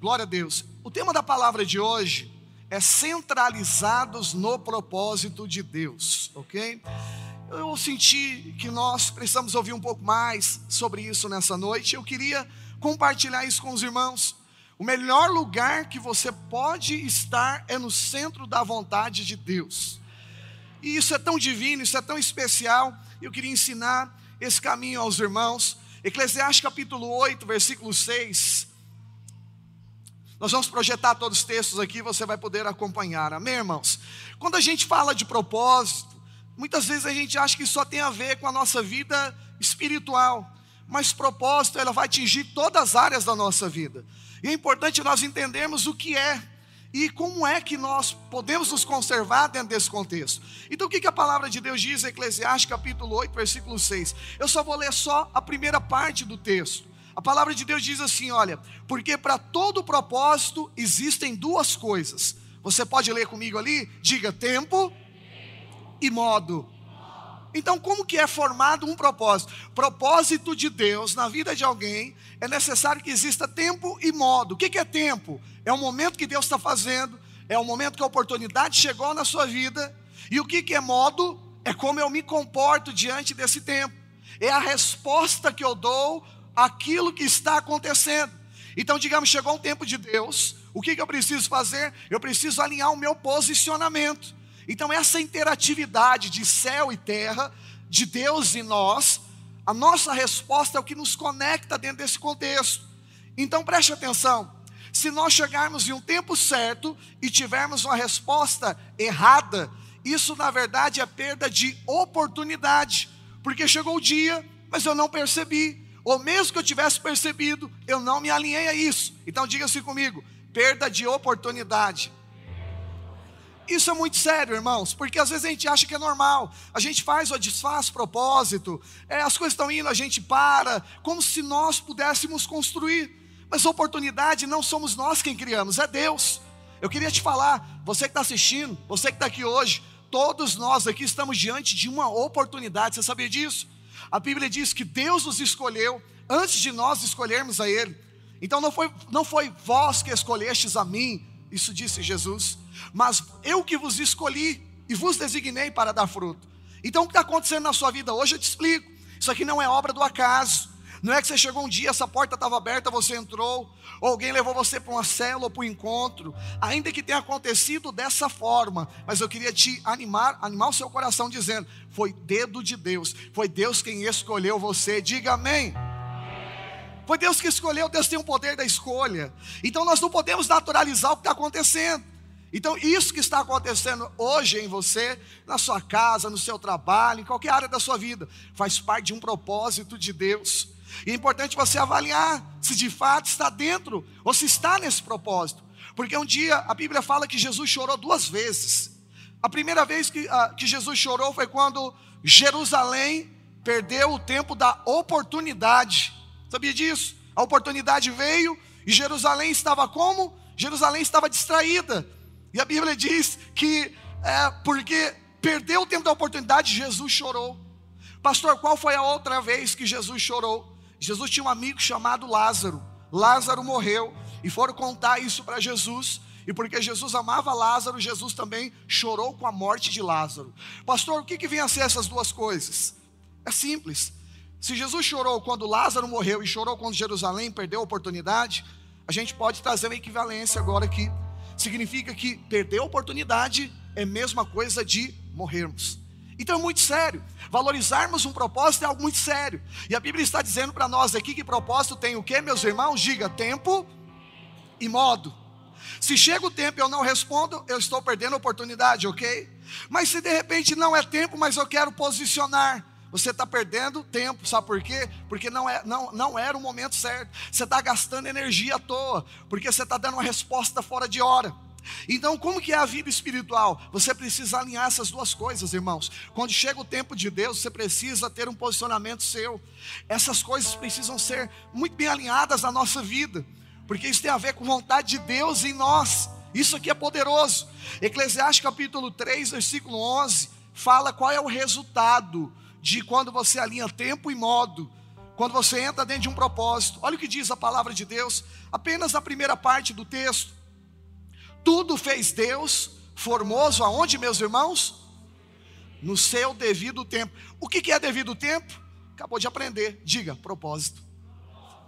Glória a Deus. O tema da palavra de hoje é centralizados no propósito de Deus, ok? Eu senti que nós precisamos ouvir um pouco mais sobre isso nessa noite. Eu queria compartilhar isso com os irmãos. O melhor lugar que você pode estar é no centro da vontade de Deus. E isso é tão divino, isso é tão especial. Eu queria ensinar esse caminho aos irmãos. Eclesiastes capítulo 8, versículo 6 nós vamos projetar todos os textos aqui, você vai poder acompanhar. Amém, irmãos? Quando a gente fala de propósito, muitas vezes a gente acha que só tem a ver com a nossa vida espiritual, mas propósito ela vai atingir todas as áreas da nossa vida. E é importante nós entendermos o que é e como é que nós podemos nos conservar dentro desse contexto. Então o que, a palavra de Deus diz em Eclesiastes capítulo 8, versículo 6? Eu só vou ler só a primeira parte do texto. A palavra de Deus diz assim: olha, porque para todo propósito existem duas coisas. Você pode ler comigo ali? Diga tempo e modo. Então, como que é formado um propósito? Propósito de Deus na vida de alguém é necessário que exista tempo e modo. O que é tempo? É o momento que Deus está fazendo, é o momento que a oportunidade chegou na sua vida. E o que é modo? É como eu me comporto diante desse tempo. É a resposta que eu dou aquilo que está acontecendo. Então, digamos, chegou um tempo de Deus, o que, que eu preciso fazer? Eu preciso alinhar o meu posicionamento. Então, essa interatividade de céu e terra, de Deus e nós, a nossa resposta é o que nos conecta dentro desse contexto. Então, preste atenção: se nós chegarmos em um tempo certo e tivermos uma resposta errada, isso na verdade é perda de oportunidade, porque chegou o dia, mas eu não percebi ou mesmo que eu tivesse percebido, eu não me alinhei a isso. Então diga assim comigo: perda de oportunidade. Isso é muito sério, irmãos, porque às vezes a gente acha que é normal, a gente faz ou desfaz propósito, é, as coisas estão indo, a gente para, como se nós pudéssemos construir, mas oportunidade não somos nós quem criamos, é Deus. Eu queria te falar, você que está assistindo, você que está aqui hoje, todos nós aqui estamos diante de uma oportunidade, você sabia disso? A Bíblia diz que Deus nos escolheu antes de nós escolhermos a Ele. Então não foi, não foi vós que escolhestes a mim, isso disse Jesus, mas eu que vos escolhi e vos designei para dar fruto. Então o que está acontecendo na sua vida hoje eu te explico. Isso aqui não é obra do acaso. Não é que você chegou um dia, essa porta estava aberta, você entrou, ou alguém levou você para uma célula ou para um encontro, ainda que tenha acontecido dessa forma, mas eu queria te animar, animar o seu coração dizendo: foi dedo de Deus, foi Deus quem escolheu você, diga amém. Foi Deus que escolheu, Deus tem o poder da escolha. Então nós não podemos naturalizar o que está acontecendo. Então, isso que está acontecendo hoje em você, na sua casa, no seu trabalho, em qualquer área da sua vida, faz parte de um propósito de Deus. E é importante você avaliar se de fato está dentro ou se está nesse propósito. Porque um dia a Bíblia fala que Jesus chorou duas vezes. A primeira vez que, uh, que Jesus chorou foi quando Jerusalém perdeu o tempo da oportunidade. Sabia disso? A oportunidade veio e Jerusalém estava como? Jerusalém estava distraída. E a Bíblia diz que é, porque perdeu o tempo da oportunidade, Jesus chorou. Pastor, qual foi a outra vez que Jesus chorou? Jesus tinha um amigo chamado Lázaro. Lázaro morreu e foram contar isso para Jesus. E porque Jesus amava Lázaro, Jesus também chorou com a morte de Lázaro. Pastor, o que, que vem a ser essas duas coisas? É simples. Se Jesus chorou quando Lázaro morreu e chorou quando Jerusalém perdeu a oportunidade, a gente pode trazer uma equivalência agora aqui. Significa que perder a oportunidade é a mesma coisa de morrermos. Então é muito sério. Valorizarmos um propósito é algo muito sério. E a Bíblia está dizendo para nós aqui que propósito tem o que, meus irmãos? Diga tempo e modo. Se chega o tempo e eu não respondo, eu estou perdendo a oportunidade, ok? Mas se de repente não é tempo, mas eu quero posicionar, você está perdendo tempo, sabe por quê? Porque não, é, não, não era o momento certo. Você está gastando energia à toa, porque você está dando uma resposta fora de hora. Então, como que é a vida espiritual? Você precisa alinhar essas duas coisas, irmãos. Quando chega o tempo de Deus, você precisa ter um posicionamento seu. Essas coisas precisam ser muito bem alinhadas na nossa vida, porque isso tem a ver com vontade de Deus em nós. Isso aqui é poderoso. Eclesiastes capítulo 3, versículo 11, fala qual é o resultado de quando você alinha tempo e modo. quando você entra dentro de um propósito, olha o que diz a palavra de Deus, apenas na primeira parte do texto. Tudo fez Deus formoso aonde, meus irmãos? No seu devido tempo. O que é devido tempo? Acabou de aprender. Diga, propósito.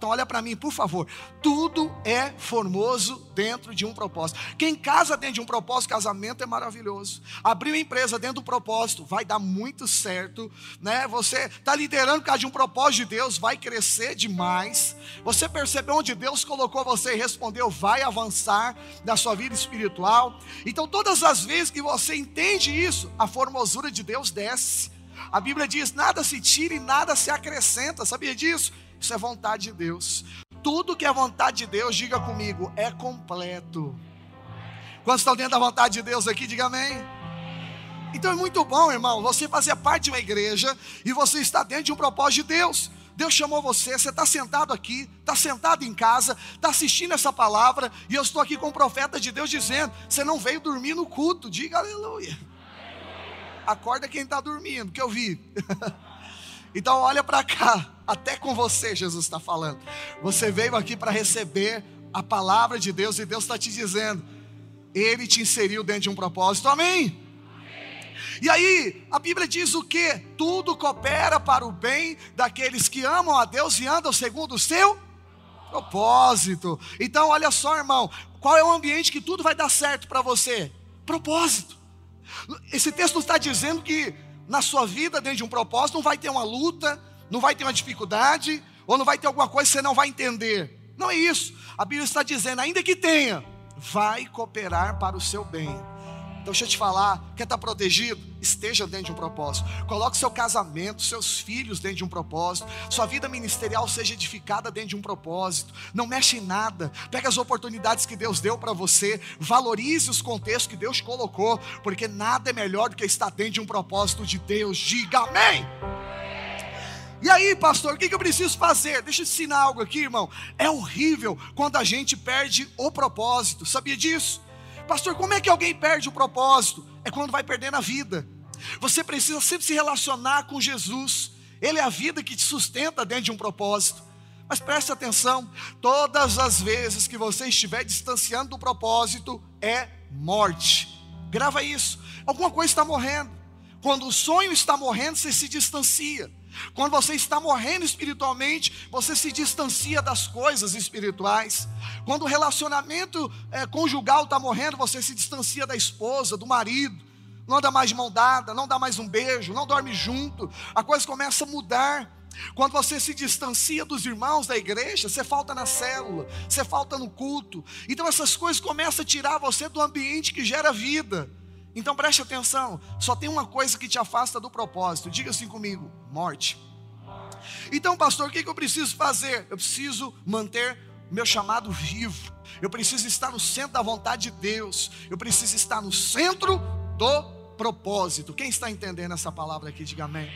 Então olha para mim, por favor. Tudo é formoso dentro de um propósito. Quem casa dentro de um propósito, casamento é maravilhoso. Abrir uma empresa dentro do propósito vai dar muito certo, né? Você está liderando por causa de um propósito de Deus, vai crescer demais. Você percebeu onde Deus colocou você e respondeu, vai avançar na sua vida espiritual. Então todas as vezes que você entende isso, a formosura de Deus desce. A Bíblia diz: nada se tira e nada se acrescenta. Sabia disso? Isso é vontade de Deus. Tudo que é vontade de Deus, diga comigo, é completo. Quantos estão dentro da vontade de Deus aqui, diga amém. Então é muito bom, irmão, você fazer parte de uma igreja e você está dentro de um propósito de Deus. Deus chamou você, você está sentado aqui, está sentado em casa, está assistindo essa palavra, e eu estou aqui com o profeta de Deus dizendo: você não veio dormir no culto, diga aleluia. Acorda quem está dormindo, que eu vi. então olha para cá, até com você, Jesus está falando. Você veio aqui para receber a palavra de Deus e Deus está te dizendo, Ele te inseriu dentro de um propósito, amém? E aí, a Bíblia diz o que? Tudo coopera para o bem daqueles que amam a Deus e andam segundo o seu propósito. Então, olha só, irmão, qual é o ambiente que tudo vai dar certo para você? Propósito. Esse texto está dizendo que na sua vida, dentro de um propósito, não vai ter uma luta, não vai ter uma dificuldade, ou não vai ter alguma coisa que você não vai entender. Não é isso. A Bíblia está dizendo, ainda que tenha, vai cooperar para o seu bem. Então, deixa eu te falar: quer estar protegido? Esteja dentro de um propósito. Coloque seu casamento, seus filhos dentro de um propósito. Sua vida ministerial seja edificada dentro de um propósito. Não mexe em nada. Pega as oportunidades que Deus deu para você. Valorize os contextos que Deus colocou. Porque nada é melhor do que estar dentro de um propósito de Deus. Diga amém. E aí, pastor, o que eu preciso fazer? Deixa eu ensinar algo aqui, irmão. É horrível quando a gente perde o propósito. Sabia disso? Pastor, como é que alguém perde o propósito? É quando vai perdendo a vida. Você precisa sempre se relacionar com Jesus. Ele é a vida que te sustenta dentro de um propósito. Mas preste atenção: todas as vezes que você estiver distanciando do propósito, é morte. Grava isso. Alguma coisa está morrendo. Quando o sonho está morrendo, você se distancia. Quando você está morrendo espiritualmente, você se distancia das coisas espirituais. Quando o relacionamento é, conjugal está morrendo, você se distancia da esposa, do marido. Não anda mais de mão dada, não dá mais um beijo, não dorme junto. A coisa começa a mudar. Quando você se distancia dos irmãos da igreja, você falta na célula, você falta no culto. Então essas coisas começam a tirar você do ambiente que gera vida. Então preste atenção, só tem uma coisa que te afasta do propósito. Diga assim comigo: morte. Então, pastor, o que eu preciso fazer? Eu preciso manter meu chamado vivo. Eu preciso estar no centro da vontade de Deus. Eu preciso estar no centro do propósito. Quem está entendendo essa palavra aqui, diga amém.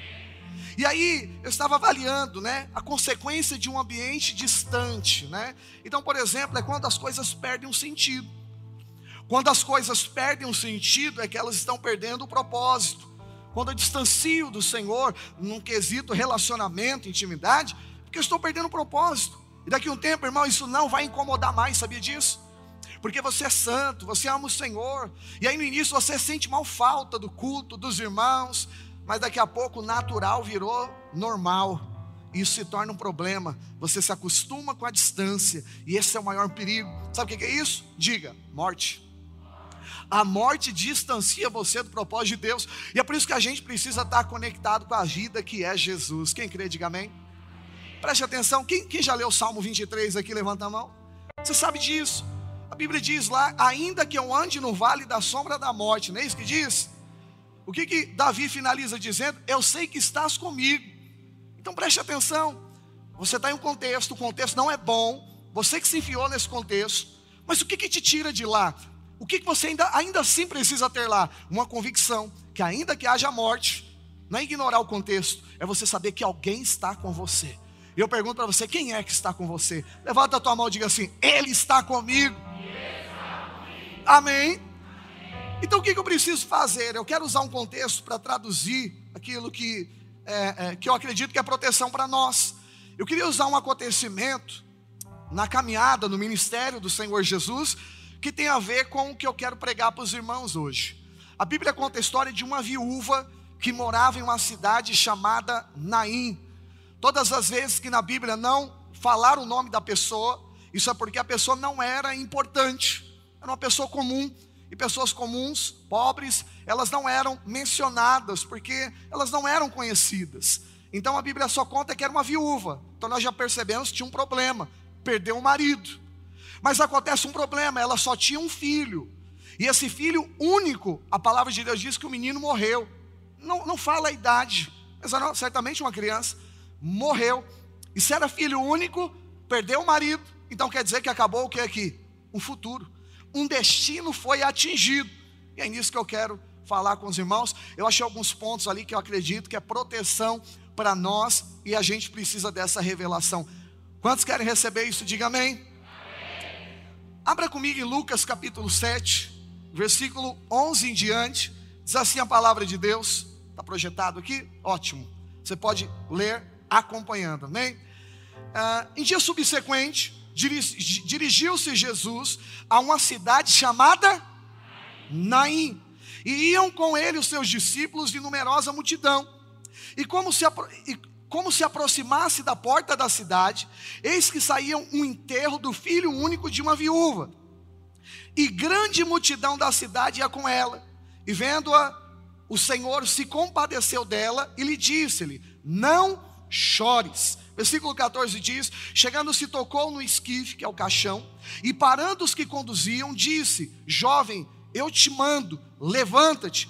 E aí, eu estava avaliando, né, a consequência de um ambiente distante, né? Então, por exemplo, é quando as coisas perdem um sentido. Quando as coisas perdem um sentido, é que elas estão perdendo o propósito. Quando eu distancio do Senhor num quesito relacionamento, intimidade, porque eu estou perdendo o propósito. E daqui a um tempo, irmão, isso não vai incomodar mais, sabia disso? Porque você é santo, você ama o Senhor. E aí no início você sente mal falta do culto, dos irmãos, mas daqui a pouco o natural virou normal. Isso se torna um problema. Você se acostuma com a distância. E esse é o maior perigo. Sabe o que é isso? Diga: morte. A morte distancia você do propósito de Deus. E é por isso que a gente precisa estar conectado com a vida que é Jesus. Quem crê, diga amém. Preste atenção. Quem, quem já leu o Salmo 23 aqui? Levanta a mão. Você sabe disso. A Bíblia diz lá: ainda que eu ande no vale da sombra da morte, não é isso que diz? O que, que Davi finaliza dizendo? Eu sei que estás comigo. Então preste atenção. Você está em um contexto, o contexto não é bom. Você que se enfiou nesse contexto. Mas o que, que te tira de lá? O que você ainda, ainda assim precisa ter lá? Uma convicção que, ainda que haja morte, não é ignorar o contexto, é você saber que alguém está com você. E eu pergunto para você: quem é que está com você? Levanta a tua mão e diga assim: Ele está comigo. Amém. Então o que eu preciso fazer? Eu quero usar um contexto para traduzir aquilo que, é, é, que eu acredito que é proteção para nós. Eu queria usar um acontecimento na caminhada, no ministério do Senhor Jesus, que tem a ver com o que eu quero pregar para os irmãos hoje. A Bíblia conta a história de uma viúva que morava em uma cidade chamada Naim. Todas as vezes que na Bíblia não falar o nome da pessoa, isso é porque a pessoa não era importante, era uma pessoa comum. E pessoas comuns, pobres, elas não eram mencionadas, porque elas não eram conhecidas. Então a Bíblia só conta que era uma viúva. Então nós já percebemos que tinha um problema, perdeu o marido. Mas acontece um problema, ela só tinha um filho. E esse filho único, a palavra de Deus diz que o menino morreu. Não, não fala a idade, mas era certamente uma criança. Morreu. E se era filho único, perdeu o marido. Então quer dizer que acabou o que aqui? Um futuro. Um destino foi atingido. E é nisso que eu quero falar com os irmãos. Eu achei alguns pontos ali que eu acredito que é proteção para nós e a gente precisa dessa revelação. Quantos querem receber isso? Diga amém. Abra comigo em Lucas capítulo 7, versículo 11 em diante. Diz assim a palavra de Deus. Está projetado aqui? Ótimo. Você pode ler acompanhando, amém? Ah, em dia subsequente, dirigiu-se Jesus a uma cidade chamada Naim, e iam com ele os seus discípulos de numerosa multidão. E como se, e como se aproximasse da porta da cidade, eis que saía um enterro do filho único de uma viúva. E grande multidão da cidade ia com ela. E vendo-a, o Senhor se compadeceu dela e lhe disse-lhe: Não chores. Versículo 14 diz: Chegando se tocou no esquife, que é o caixão, e parando os que conduziam, disse: Jovem, eu te mando, levanta-te.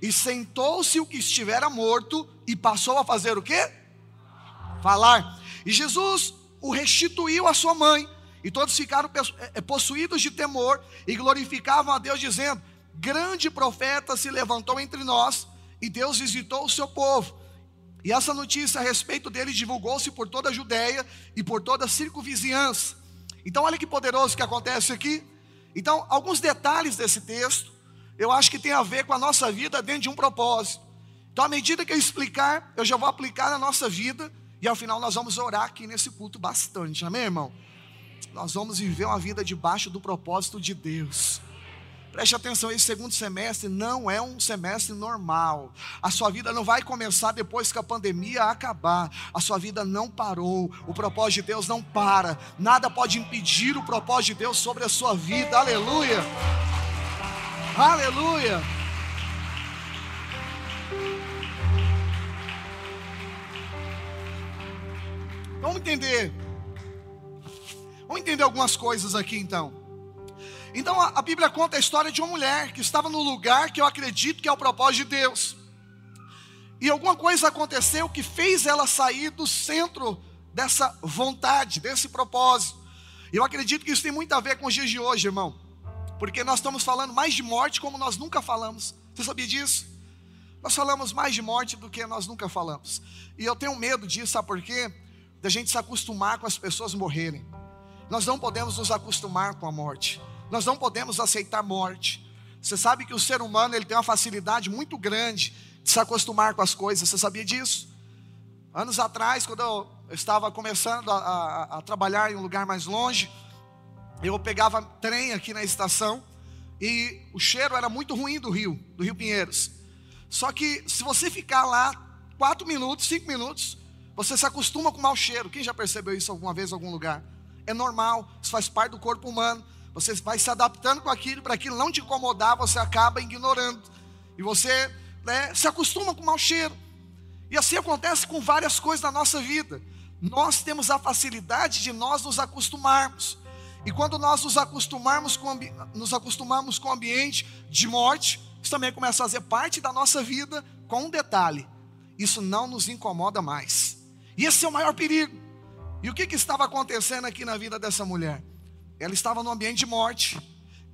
E sentou-se o que estivera morto e passou a fazer o quê? Falar. E Jesus o restituiu à sua mãe. E todos ficaram eh, possuídos de temor e glorificavam a Deus, dizendo: Grande profeta se levantou entre nós, e Deus visitou o seu povo. E essa notícia a respeito dele divulgou-se por toda a Judéia e por toda a circunvizinhança. Então, olha que poderoso que acontece aqui. Então, alguns detalhes desse texto, eu acho que tem a ver com a nossa vida dentro de um propósito. Então, à medida que eu explicar, eu já vou aplicar na nossa vida, e ao final nós vamos orar aqui nesse culto bastante, amém, irmão? Nós vamos viver uma vida debaixo do propósito de Deus. Preste atenção, esse segundo semestre não é um semestre normal. A sua vida não vai começar depois que a pandemia acabar. A sua vida não parou. O propósito de Deus não para. Nada pode impedir o propósito de Deus sobre a sua vida. Aleluia. Aleluia. Vamos entender. Vamos entender algumas coisas aqui então. Então a, a Bíblia conta a história de uma mulher que estava no lugar que eu acredito que é o propósito de Deus. E alguma coisa aconteceu que fez ela sair do centro dessa vontade, desse propósito. Eu acredito que isso tem muito a ver com os dias de hoje, irmão. Porque nós estamos falando mais de morte como nós nunca falamos. Você sabia disso? Nós falamos mais de morte do que nós nunca falamos. E eu tenho medo disso, sabe por quê? Da gente se acostumar com as pessoas morrerem. Nós não podemos nos acostumar com a morte. Nós não podemos aceitar morte. Você sabe que o ser humano ele tem uma facilidade muito grande de se acostumar com as coisas. Você sabia disso? Anos atrás, quando eu estava começando a, a, a trabalhar em um lugar mais longe, eu pegava trem aqui na estação e o cheiro era muito ruim do rio, do Rio Pinheiros. Só que se você ficar lá quatro minutos, cinco minutos, você se acostuma com mau cheiro. Quem já percebeu isso alguma vez em algum lugar? É normal, isso faz parte do corpo humano. Você vai se adaptando com aquilo, para aquilo não te incomodar, você acaba ignorando. E você né, se acostuma com mau cheiro. E assim acontece com várias coisas na nossa vida. Nós temos a facilidade de nós nos acostumarmos. E quando nós nos acostumarmos com, nos acostumamos com o ambiente de morte, isso também começa a fazer parte da nossa vida, com um detalhe: isso não nos incomoda mais. E esse é o maior perigo. E o que, que estava acontecendo aqui na vida dessa mulher? ela estava no ambiente de morte.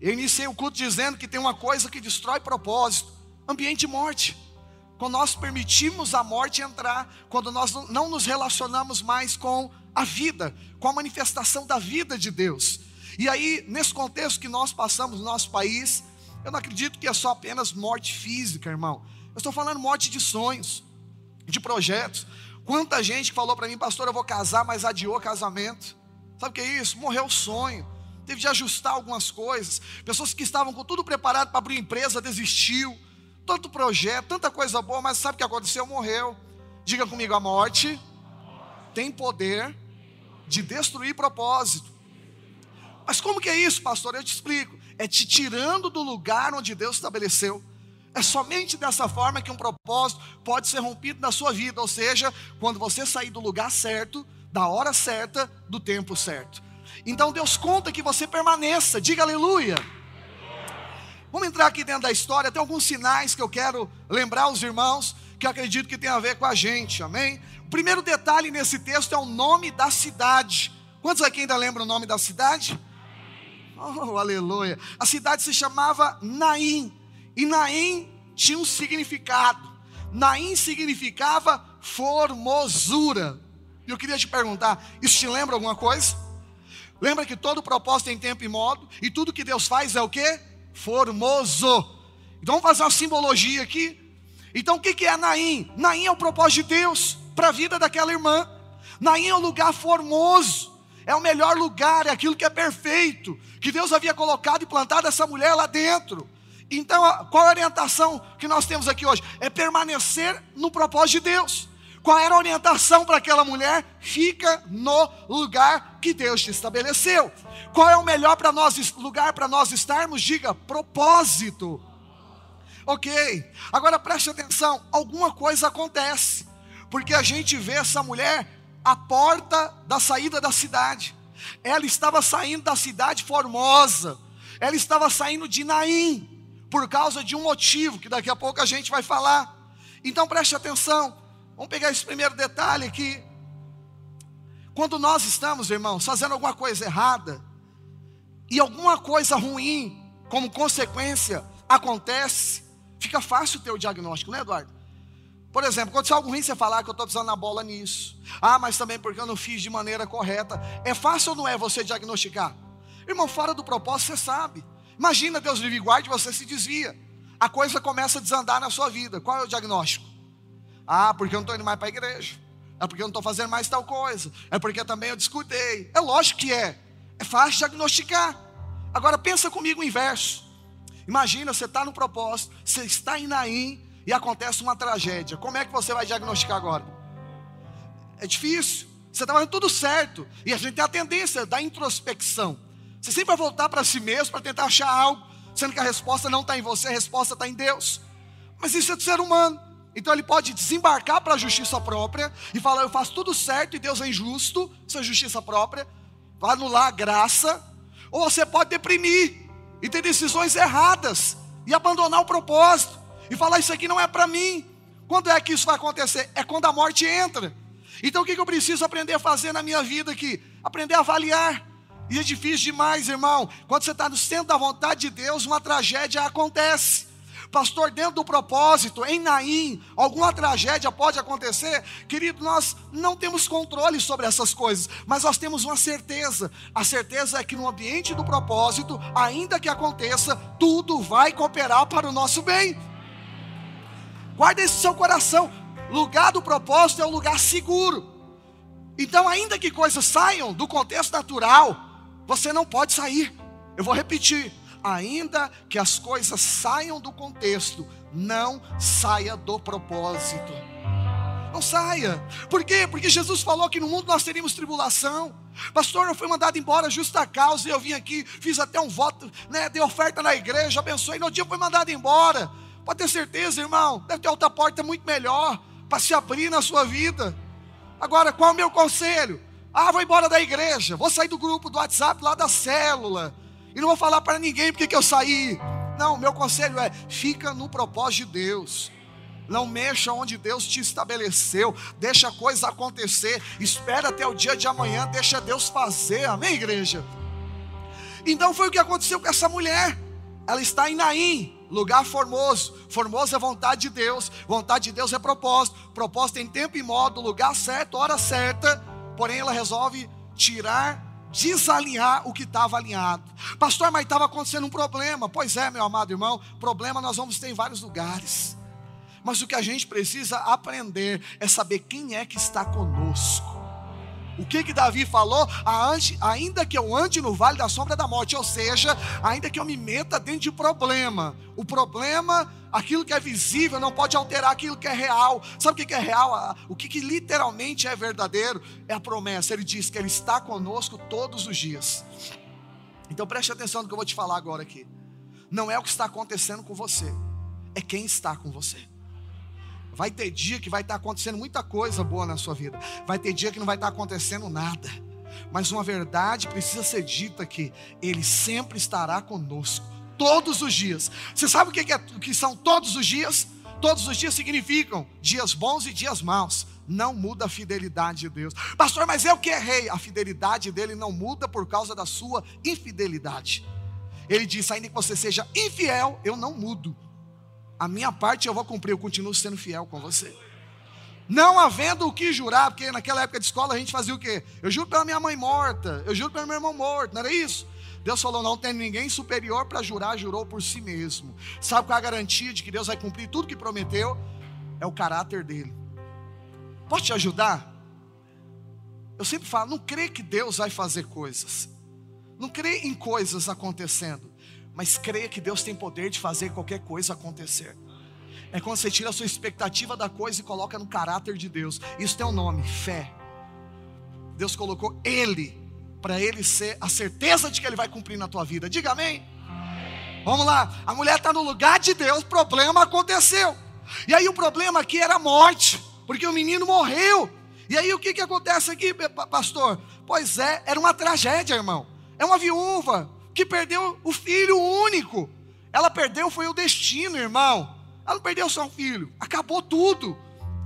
Eu iniciei o culto dizendo que tem uma coisa que destrói propósito: ambiente de morte. Quando nós permitimos a morte entrar, quando nós não nos relacionamos mais com a vida, com a manifestação da vida de Deus. E aí, nesse contexto que nós passamos no nosso país, eu não acredito que é só apenas morte física, irmão. Eu estou falando morte de sonhos, de projetos. Quanta gente falou para mim, pastor, eu vou casar, mas adiou casamento. Sabe o que é isso? Morreu o sonho. Teve de ajustar algumas coisas. Pessoas que estavam com tudo preparado para abrir empresa, desistiu. Tanto projeto, tanta coisa boa, mas sabe o que aconteceu? Morreu. Diga comigo, a morte tem poder de destruir propósito. Mas como que é isso, pastor? Eu te explico. É te tirando do lugar onde Deus estabeleceu. É somente dessa forma que um propósito pode ser rompido na sua vida, ou seja, quando você sair do lugar certo, da hora certa, do tempo certo. Então Deus conta que você permaneça, diga aleluia. Vamos entrar aqui dentro da história, tem alguns sinais que eu quero lembrar os irmãos, que eu acredito que tem a ver com a gente, amém? O primeiro detalhe nesse texto é o nome da cidade. Quantos aqui ainda lembram o nome da cidade? Oh, aleluia. A cidade se chamava Naim. E Naim tinha um significado. Naim significava formosura. E eu queria te perguntar: isso te lembra alguma coisa? Lembra que todo propósito tem tempo e modo, e tudo que Deus faz é o que? Formoso. Então vamos fazer uma simbologia aqui. Então o que é Naim? Naim é o propósito de Deus para a vida daquela irmã. Naim é um lugar formoso é o melhor lugar, é aquilo que é perfeito, que Deus havia colocado e plantado essa mulher lá dentro. Então, qual a orientação que nós temos aqui hoje? É permanecer no propósito de Deus. Qual era a orientação para aquela mulher? Fica no lugar que Deus te estabeleceu. Qual é o melhor para nós lugar para nós estarmos? Diga propósito. Ok. Agora preste atenção, alguma coisa acontece, porque a gente vê essa mulher a porta da saída da cidade. Ela estava saindo da cidade formosa. Ela estava saindo de Naim, por causa de um motivo que daqui a pouco a gente vai falar. Então preste atenção. Vamos pegar esse primeiro detalhe aqui. Quando nós estamos, irmãos, fazendo alguma coisa errada, e alguma coisa ruim, como consequência, acontece, fica fácil ter o diagnóstico, né, Eduardo? Por exemplo, quando algo ruim, você falar que eu estou pisando na bola nisso. Ah, mas também porque eu não fiz de maneira correta. É fácil ou não é você diagnosticar? Irmão, fora do propósito, você sabe. Imagina Deus livre e guarde, você se desvia. A coisa começa a desandar na sua vida. Qual é o diagnóstico? Ah, porque eu não estou indo mais para a igreja. É porque eu não estou fazendo mais tal coisa. É porque também eu descuidei. É lógico que é. É fácil diagnosticar. Agora pensa comigo o inverso. Imagina, você está no propósito, você está em Naim, e acontece uma tragédia, como é que você vai diagnosticar agora? É difícil. Você está fazendo tudo certo. E a gente tem a tendência da introspecção. Você sempre vai voltar para si mesmo para tentar achar algo, sendo que a resposta não está em você, a resposta está em Deus. Mas isso é do ser humano. Então ele pode desembarcar para a justiça própria e falar: Eu faço tudo certo e Deus é injusto, isso é justiça própria, vai anular a graça. Ou você pode deprimir e ter decisões erradas e abandonar o propósito e falar: Isso aqui não é para mim. Quando é que isso vai acontecer? É quando a morte entra. Então o que eu preciso aprender a fazer na minha vida aqui? Aprender a avaliar. E é difícil demais, irmão. Quando você está no centro da vontade de Deus, uma tragédia acontece. Pastor, dentro do propósito, em Naim, alguma tragédia pode acontecer. Querido, nós não temos controle sobre essas coisas, mas nós temos uma certeza. A certeza é que no ambiente do propósito, ainda que aconteça, tudo vai cooperar para o nosso bem. Guarda isso no seu coração. Lugar do propósito é um lugar seguro. Então, ainda que coisas saiam do contexto natural, você não pode sair. Eu vou repetir. Ainda que as coisas saiam do contexto, não saia do propósito. Não saia. Por quê? Porque Jesus falou que no mundo nós teríamos tribulação. Pastor, eu fui mandado embora justa causa, eu vim aqui, fiz até um voto, né, dei oferta na igreja, abençoei, no dia fui mandado embora. Pode ter certeza, irmão, deve ter outra porta muito melhor para se abrir na sua vida. Agora, qual é o meu conselho? Ah, vou embora da igreja, vou sair do grupo do WhatsApp lá da célula, e não vou falar para ninguém porque que eu saí. Não, meu conselho é: fica no propósito de Deus. Não mexa onde Deus te estabeleceu. Deixa a coisa acontecer. Espera até o dia de amanhã. Deixa Deus fazer. Amém, igreja? Então foi o que aconteceu com essa mulher. Ela está em Naim lugar formoso. Formoso é vontade de Deus, vontade de Deus é propósito. Propósito tem tempo e modo, lugar certo, hora certa. Porém, ela resolve tirar, desalinhar o que estava alinhado. Pastor, mas estava acontecendo um problema. Pois é, meu amado irmão, problema nós vamos ter em vários lugares. Mas o que a gente precisa aprender é saber quem é que está conosco. O que que Davi falou? Ainda que eu ande no vale da sombra da morte, ou seja, ainda que eu me meta dentro de problema. O problema, aquilo que é visível, não pode alterar aquilo que é real. Sabe o que é real? O que, que literalmente é verdadeiro é a promessa. Ele diz que Ele está conosco todos os dias. Então preste atenção no que eu vou te falar agora aqui. Não é o que está acontecendo com você, é quem está com você. Vai ter dia que vai estar acontecendo muita coisa boa na sua vida. Vai ter dia que não vai estar acontecendo nada. Mas uma verdade precisa ser dita que Ele sempre estará conosco, todos os dias. Você sabe o que, é, o que são todos os dias? Todos os dias significam dias bons e dias maus. Não muda a fidelidade de Deus. Pastor, mas eu que errei. A fidelidade dele não muda por causa da sua infidelidade. Ele disse: ainda que você seja infiel, eu não mudo a minha parte eu vou cumprir, eu continuo sendo fiel com você. Não havendo o que jurar, porque naquela época de escola a gente fazia o quê? Eu juro pela minha mãe morta, eu juro pelo meu irmão morto, não era isso? Deus falou: não tem ninguém superior para jurar, jurou por si mesmo. Sabe qual é a garantia de que Deus vai cumprir tudo que prometeu? É o caráter dele. Posso te ajudar? Eu sempre falo: não crê que Deus vai fazer coisas, não crê em coisas acontecendo mas creia que Deus tem poder de fazer qualquer coisa acontecer. É quando você tira a sua expectativa da coisa e coloca no caráter de Deus. Isso tem um nome: fé. Deus colocou Ele para Ele ser a certeza de que Ele vai cumprir na tua vida. Diga amém. Vamos lá. A mulher está no lugar de Deus, problema aconteceu. E aí o problema aqui era a morte, porque o menino morreu. E aí o que, que acontece aqui, pastor? Pois é, era uma tragédia, irmão. É uma viúva, que perdeu o filho único. Ela perdeu foi o destino, irmão. Ela perdeu só um filho, acabou tudo.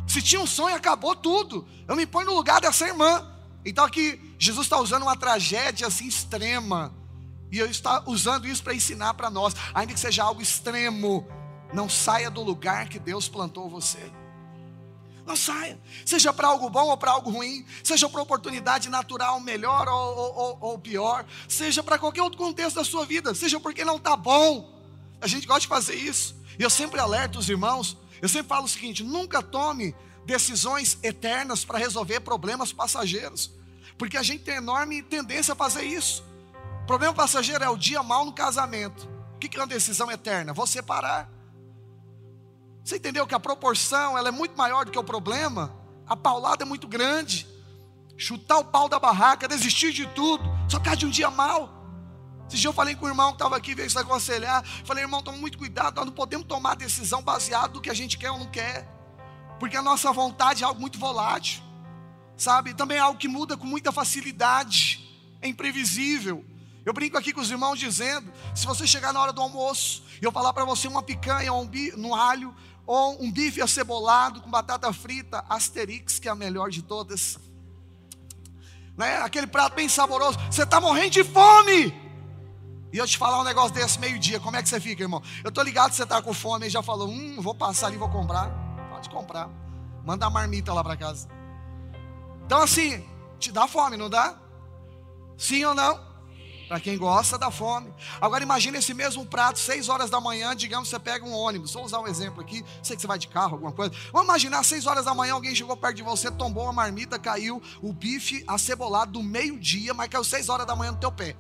Se tinha um sonho, acabou tudo. Eu me ponho no lugar dessa irmã. Então aqui Jesus está usando uma tragédia assim extrema. E está usando isso para ensinar para nós, ainda que seja algo extremo, não saia do lugar que Deus plantou você. Não saia. Seja para algo bom ou para algo ruim. Seja para oportunidade natural melhor ou, ou, ou pior. Seja para qualquer outro contexto da sua vida. Seja porque não está bom. A gente gosta de fazer isso. E eu sempre alerto os irmãos. Eu sempre falo o seguinte: nunca tome decisões eternas para resolver problemas passageiros. Porque a gente tem enorme tendência a fazer isso. Problema passageiro é o dia mal no casamento. O que é uma decisão eterna? Vou separar. Você entendeu que a proporção ela é muito maior do que o problema? A paulada é muito grande. Chutar o pau da barraca, desistir de tudo, só causa de um dia mal. Esse dia eu falei com o irmão que estava aqui, veio se aconselhar. Falei, irmão, toma muito cuidado, nós não podemos tomar decisão baseada no que a gente quer ou não quer. Porque a nossa vontade é algo muito volátil. Sabe? Também é algo que muda com muita facilidade. É imprevisível. Eu brinco aqui com os irmãos dizendo: se você chegar na hora do almoço e eu falar para você uma picanha um bi, no alho, ou um bife acebolado com batata frita, Asterix, que é a melhor de todas. Né? Aquele prato bem saboroso. Você está morrendo de fome. E eu te falar um negócio desse meio-dia, como é que você fica, irmão? Eu tô ligado que você está com fome e já falou: hum, vou passar ali, vou comprar. Pode comprar. Manda a marmita lá para casa. Então, assim, te dá fome, não dá? Sim ou não? Para quem gosta da fome. Agora imagine esse mesmo prato, 6 horas da manhã, digamos você pega um ônibus. Vou usar um exemplo aqui. Sei que você vai de carro, alguma coisa. Vamos imaginar 6 horas da manhã, alguém chegou perto de você, tombou uma marmita, caiu o bife acebolado do meio-dia, mas caiu 6 horas da manhã no teu pé.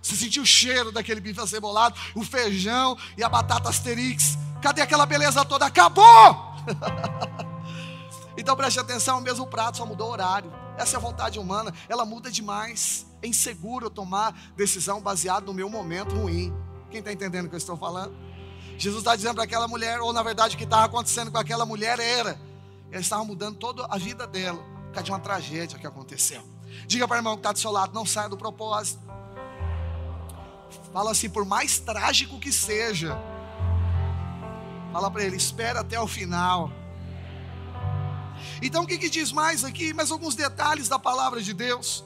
Você sentiu o cheiro daquele bife acebolado, o feijão e a batata asterix. Cadê aquela beleza toda? Acabou! então preste atenção, o mesmo prato, só mudou o horário. Essa é a vontade humana, ela muda demais. É inseguro tomar decisão baseada no meu momento ruim. Quem está entendendo o que eu estou falando? Jesus está dizendo para aquela mulher, ou na verdade o que estava acontecendo com aquela mulher era, ela estava mudando toda a vida dela, por causa de uma tragédia que aconteceu. Diga para o irmão que está do seu lado, não saia do propósito. Fala assim, por mais trágico que seja, fala para ele, espera até o final. Então o que, que diz mais aqui? Mais alguns detalhes da palavra de Deus.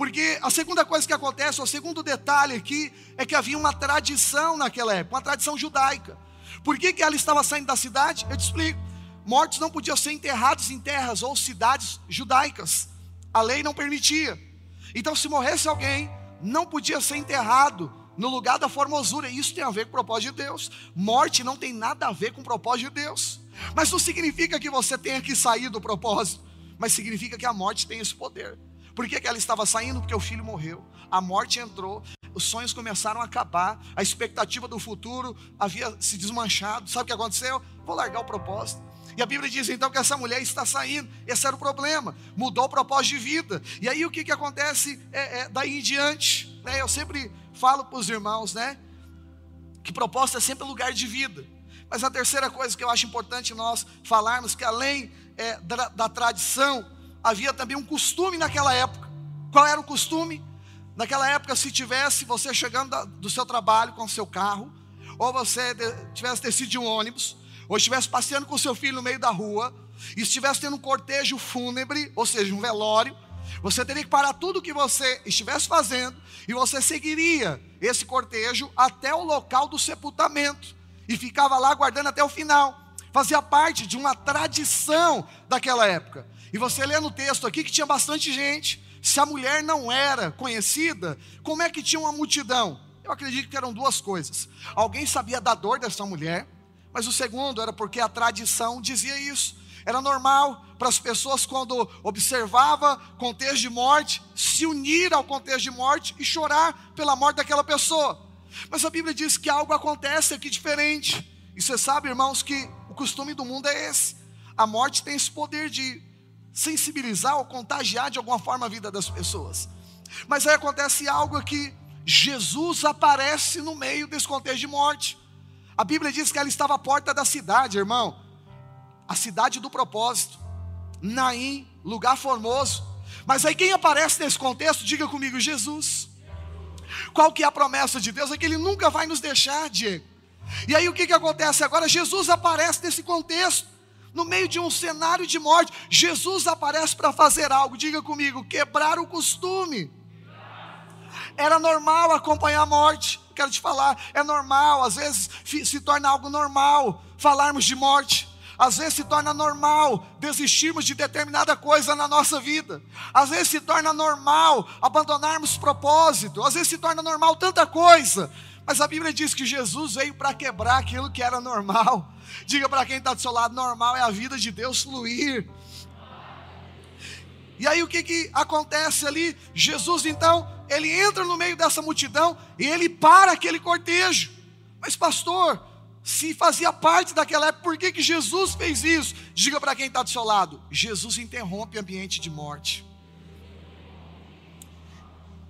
Porque a segunda coisa que acontece, o segundo detalhe aqui, é que havia uma tradição naquela época, uma tradição judaica. Por que, que ela estava saindo da cidade? Eu te explico. Mortos não podiam ser enterrados em terras ou cidades judaicas. A lei não permitia. Então, se morresse alguém, não podia ser enterrado no lugar da formosura. Isso tem a ver com o propósito de Deus. Morte não tem nada a ver com o propósito de Deus. Mas não significa que você tenha que sair do propósito, mas significa que a morte tem esse poder. Por que, que ela estava saindo? Porque o filho morreu. A morte entrou, os sonhos começaram a acabar, a expectativa do futuro havia se desmanchado. Sabe o que aconteceu? Vou largar o propósito. E a Bíblia diz então que essa mulher está saindo. Esse era o problema. Mudou o propósito de vida. E aí o que, que acontece é, é, daí em diante? Né? Eu sempre falo para os irmãos, né? Que propósito é sempre lugar de vida. Mas a terceira coisa que eu acho importante nós falarmos, que além é, da, da tradição, havia também um costume naquela época. Qual era o costume? Naquela época, se tivesse você chegando do seu trabalho com o seu carro, ou você tivesse descido de um ônibus, ou estivesse passeando com seu filho no meio da rua, e estivesse tendo um cortejo fúnebre, ou seja, um velório, você teria que parar tudo o que você estivesse fazendo e você seguiria esse cortejo até o local do sepultamento e ficava lá aguardando até o final. Fazia parte de uma tradição daquela época. E você lê no texto aqui que tinha bastante gente. Se a mulher não era conhecida, como é que tinha uma multidão? Eu acredito que eram duas coisas. Alguém sabia da dor dessa mulher, mas o segundo era porque a tradição dizia isso. Era normal para as pessoas, quando observava contexto de morte, se unir ao contexto de morte e chorar pela morte daquela pessoa. Mas a Bíblia diz que algo acontece aqui diferente. E você sabe, irmãos, que o costume do mundo é esse. A morte tem esse poder de sensibilizar ou contagiar de alguma forma a vida das pessoas. Mas aí acontece algo que Jesus aparece no meio desse contexto de morte. A Bíblia diz que ela estava à porta da cidade, irmão. A cidade do propósito. Naim, lugar formoso. Mas aí quem aparece nesse contexto, diga comigo, Jesus. Qual que é a promessa de Deus? É que Ele nunca vai nos deixar, Diego. E aí o que, que acontece agora? Jesus aparece nesse contexto no meio de um cenário de morte, Jesus aparece para fazer algo, diga comigo, quebrar o costume. Era normal acompanhar a morte, quero te falar, é normal, às vezes se torna algo normal falarmos de morte. Às vezes se torna normal desistirmos de determinada coisa na nossa vida. Às vezes se torna normal abandonarmos propósito. Às vezes se torna normal tanta coisa. Mas a Bíblia diz que Jesus veio para quebrar aquilo que era normal. Diga para quem está do seu lado: normal é a vida de Deus fluir. E aí o que, que acontece ali? Jesus então, ele entra no meio dessa multidão e ele para aquele cortejo. Mas pastor, se fazia parte daquela época, por que, que Jesus fez isso? Diga para quem está do seu lado: Jesus interrompe o ambiente de morte.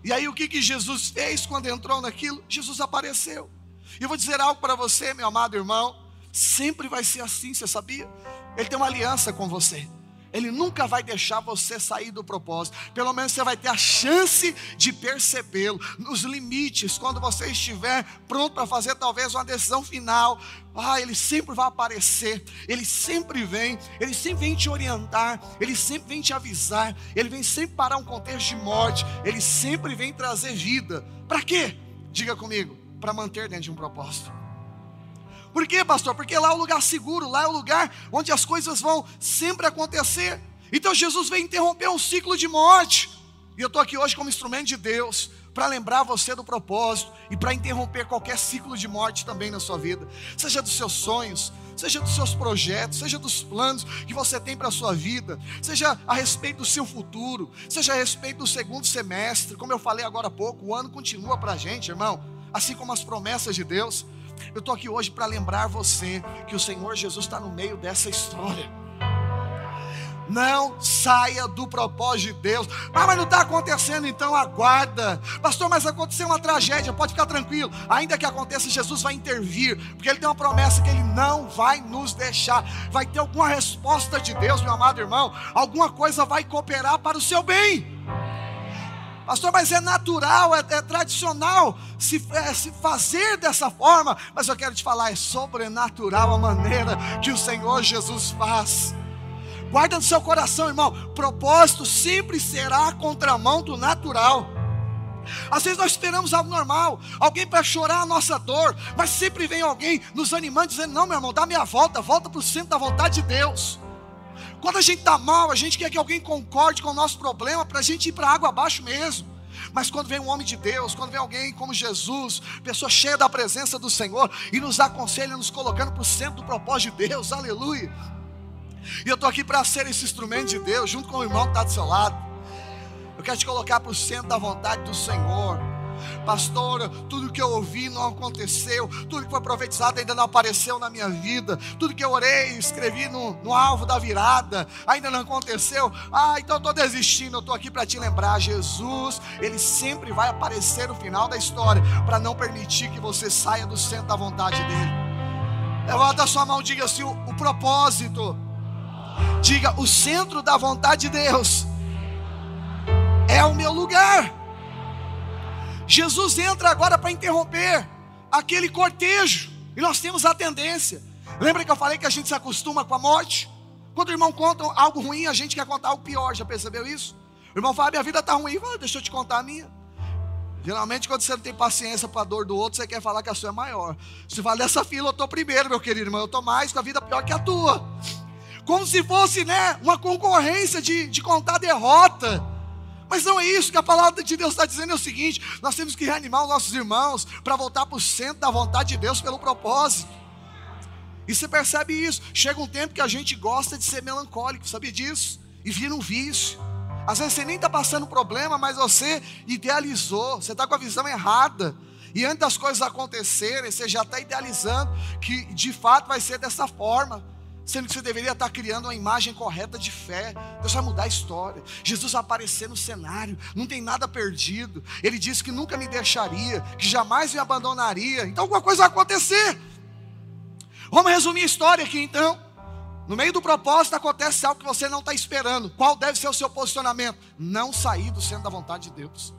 E aí o que, que Jesus fez quando entrou naquilo? Jesus apareceu. E eu vou dizer algo para você, meu amado irmão. Sempre vai ser assim, você sabia? Ele tem uma aliança com você. Ele nunca vai deixar você sair do propósito. Pelo menos você vai ter a chance de percebê-lo nos limites, quando você estiver pronto para fazer talvez uma decisão final. Ah, ele sempre vai aparecer, ele sempre vem, ele sempre vem te orientar, ele sempre vem te avisar, ele vem sempre parar um contexto de morte, ele sempre vem trazer vida. Para quê? Diga comigo, para manter dentro de um propósito. Por quê, pastor? Porque lá é o lugar seguro, lá é o lugar onde as coisas vão sempre acontecer. Então Jesus veio interromper um ciclo de morte. E eu estou aqui hoje como instrumento de Deus para lembrar você do propósito e para interromper qualquer ciclo de morte também na sua vida, seja dos seus sonhos, seja dos seus projetos, seja dos planos que você tem para a sua vida, seja a respeito do seu futuro, seja a respeito do segundo semestre, como eu falei agora há pouco, o ano continua para a gente, irmão, assim como as promessas de Deus. Eu estou aqui hoje para lembrar você que o Senhor Jesus está no meio dessa história. Não saia do propósito de Deus. Ah, mas não está acontecendo, então aguarda. Pastor, mas aconteceu uma tragédia, pode ficar tranquilo. Ainda que aconteça, Jesus vai intervir, porque Ele tem uma promessa que Ele não vai nos deixar. Vai ter alguma resposta de Deus, meu amado irmão. Alguma coisa vai cooperar para o seu bem. Pastor, mas é natural, é, é tradicional se, é, se fazer dessa forma. Mas eu quero te falar, é sobrenatural a maneira que o Senhor Jesus faz. Guarda no seu coração, irmão. Propósito sempre será contramão do natural. Às vezes nós esperamos algo normal, alguém para chorar a nossa dor, mas sempre vem alguém nos animando, dizendo: Não, meu irmão, dá meia volta, volta para o centro da vontade de Deus. Quando a gente está mal, a gente quer que alguém concorde com o nosso problema para a gente ir para a água abaixo mesmo. Mas quando vem um homem de Deus, quando vem alguém como Jesus, pessoa cheia da presença do Senhor, e nos aconselha, nos colocando para o centro do propósito de Deus, aleluia. E eu estou aqui para ser esse instrumento de Deus, junto com o irmão que está do seu lado. Eu quero te colocar para o centro da vontade do Senhor. Pastor, tudo que eu ouvi não aconteceu, tudo que foi profetizado ainda não apareceu na minha vida, tudo que eu orei, escrevi no, no alvo da virada, ainda não aconteceu. Ah, então eu estou desistindo, eu estou aqui para te lembrar: Jesus, Ele sempre vai aparecer no final da história, para não permitir que você saia do centro da vontade dEle. Levanta a sua mão, diga assim: o, o propósito, diga o centro da vontade de Deus é o meu lugar. Jesus entra agora para interromper aquele cortejo. E nós temos a tendência. Lembra que eu falei que a gente se acostuma com a morte? Quando o irmão conta algo ruim, a gente quer contar algo pior. Já percebeu isso? O irmão fala: minha vida está ruim. Fala, deixa eu te contar a minha. Geralmente, quando você não tem paciência para a dor do outro, você quer falar que a sua é maior. Você fala, dessa fila eu estou primeiro, meu querido irmão. Eu estou mais com a vida pior que a tua. Como se fosse né, uma concorrência de, de contar derrota. Mas não é isso que a palavra de Deus está dizendo, é o seguinte: nós temos que reanimar os nossos irmãos para voltar para o centro da vontade de Deus pelo propósito. E você percebe isso. Chega um tempo que a gente gosta de ser melancólico, sabia disso? E vira um vício. Às vezes você nem está passando problema, mas você idealizou, você está com a visão errada. E antes das coisas acontecerem, você já está idealizando que de fato vai ser dessa forma sendo que você deveria estar criando uma imagem correta de fé. Deus vai mudar a história. Jesus vai aparecer no cenário, não tem nada perdido. Ele disse que nunca me deixaria, que jamais me abandonaria. Então alguma coisa vai acontecer. Vamos resumir a história aqui então. No meio do propósito acontece algo que você não está esperando. Qual deve ser o seu posicionamento? Não sair do centro da vontade de Deus.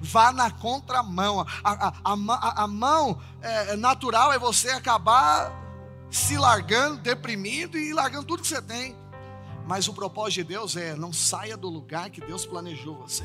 Vá na contramão. A, a, a, a mão é, natural é você acabar se largando, deprimido e largando tudo que você tem. Mas o propósito de Deus é: não saia do lugar que Deus planejou você.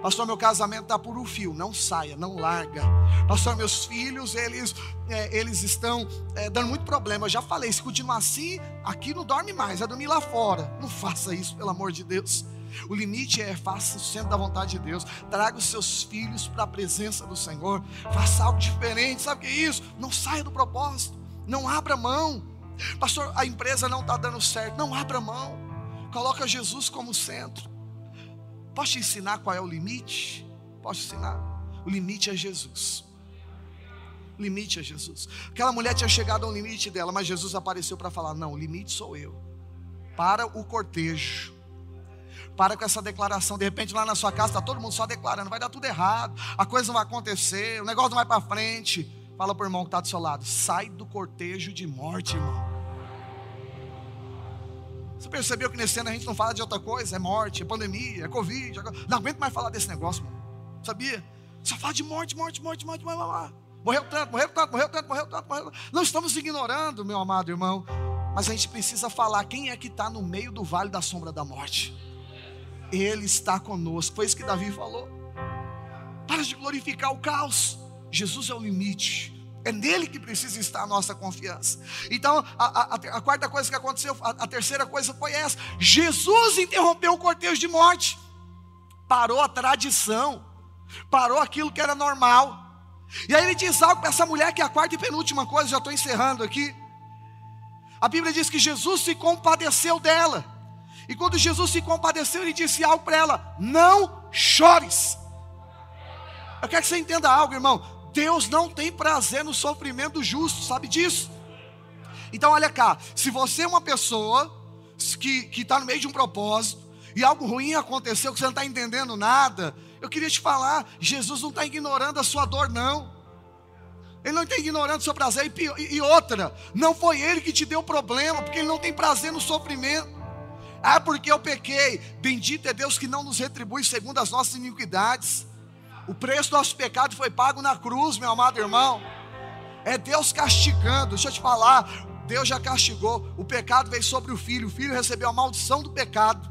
Pastor, meu casamento está por um fio. Não saia, não larga. Pastor, meus filhos, eles, é, eles estão é, dando muito problema. Eu já falei, se continuar assim, aqui não dorme mais, vai dormir lá fora. Não faça isso, pelo amor de Deus. O limite é faça o centro da vontade de Deus. Traga os seus filhos para a presença do Senhor. Faça algo diferente. Sabe o que é isso? Não saia do propósito. Não abra mão. Pastor, a empresa não está dando certo. Não abra mão. Coloca Jesus como centro. Posso te ensinar qual é o limite? Posso ensinar? O limite é Jesus. O limite é Jesus. Aquela mulher tinha chegado ao limite dela, mas Jesus apareceu para falar: não, o limite sou eu. Para o cortejo. Para com essa declaração. De repente, lá na sua casa, está todo mundo só declarando: vai dar tudo errado, a coisa não vai acontecer, o negócio não vai para frente. Fala para o irmão que está do seu lado: sai do cortejo de morte, irmão. Você percebeu que nesse ano a gente não fala de outra coisa? É morte, é pandemia, é Covid. É... Não aguento mais falar desse negócio, irmão. Sabia? Só fala de morte, morte, morte, morte, morte, morte. Morreu tanto, morreu tanto, morreu tanto, morreu tanto, morreu tanto. Não estamos ignorando, meu amado irmão. Mas a gente precisa falar quem é que está no meio do vale da sombra da morte. Ele está conosco. Foi isso que Davi falou. Para de glorificar o caos. Jesus é o limite. É nele que precisa estar a nossa confiança. Então, a, a, a quarta coisa que aconteceu, a, a, terceira coisa foi essa: Jesus interrompeu o cortejo de morte, parou a tradição, parou aquilo que era normal. E aí ele diz algo para essa mulher, que é a quarta e penúltima coisa, já estou encerrando aqui. A Bíblia diz que Jesus se compadeceu dela. E quando Jesus se compadeceu, ele disse algo para ela: Não chores. Eu quero que você entenda algo, irmão. Deus não tem prazer no sofrimento justo, sabe disso? Então, olha cá, se você é uma pessoa que está no meio de um propósito e algo ruim aconteceu que você não está entendendo nada, eu queria te falar: Jesus não está ignorando a sua dor, não. Ele não está ignorando o seu prazer. E, e outra, não foi ele que te deu problema, porque ele não tem prazer no sofrimento. Ah, porque eu pequei. Bendito é Deus que não nos retribui segundo as nossas iniquidades. O preço do nosso pecado foi pago na cruz, meu amado irmão. É Deus castigando. Deixa eu te falar. Deus já castigou. O pecado veio sobre o filho. O filho recebeu a maldição do pecado.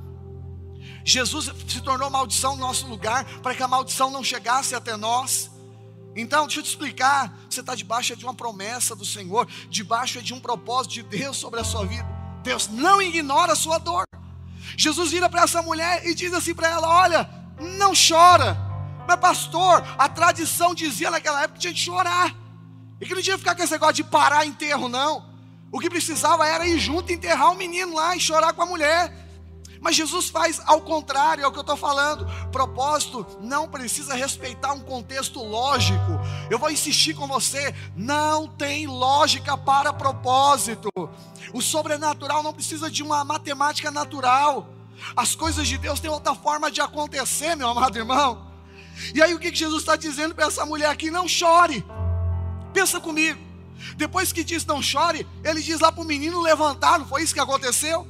Jesus se tornou maldição no nosso lugar para que a maldição não chegasse até nós. Então, deixa eu te explicar. Você está debaixo de uma promessa do Senhor, debaixo de um propósito de Deus sobre a sua vida. Deus não ignora a sua dor. Jesus vira para essa mulher e diz assim para ela: Olha, não chora Mas, pastor, a tradição dizia naquela época que tinha que chorar. E que não tinha que ficar com esse negócio de parar enterro, não. O que precisava era ir junto enterrar o menino lá e chorar com a mulher. Mas Jesus faz ao contrário, é o que eu estou falando. Propósito não precisa respeitar um contexto lógico. Eu vou insistir com você: não tem lógica para propósito. O sobrenatural não precisa de uma matemática natural. As coisas de Deus têm outra forma de acontecer, meu amado irmão. E aí o que Jesus está dizendo para essa mulher aqui? Não chore. Pensa comigo. Depois que diz não chore, ele diz lá para o menino levantar, não foi isso que aconteceu?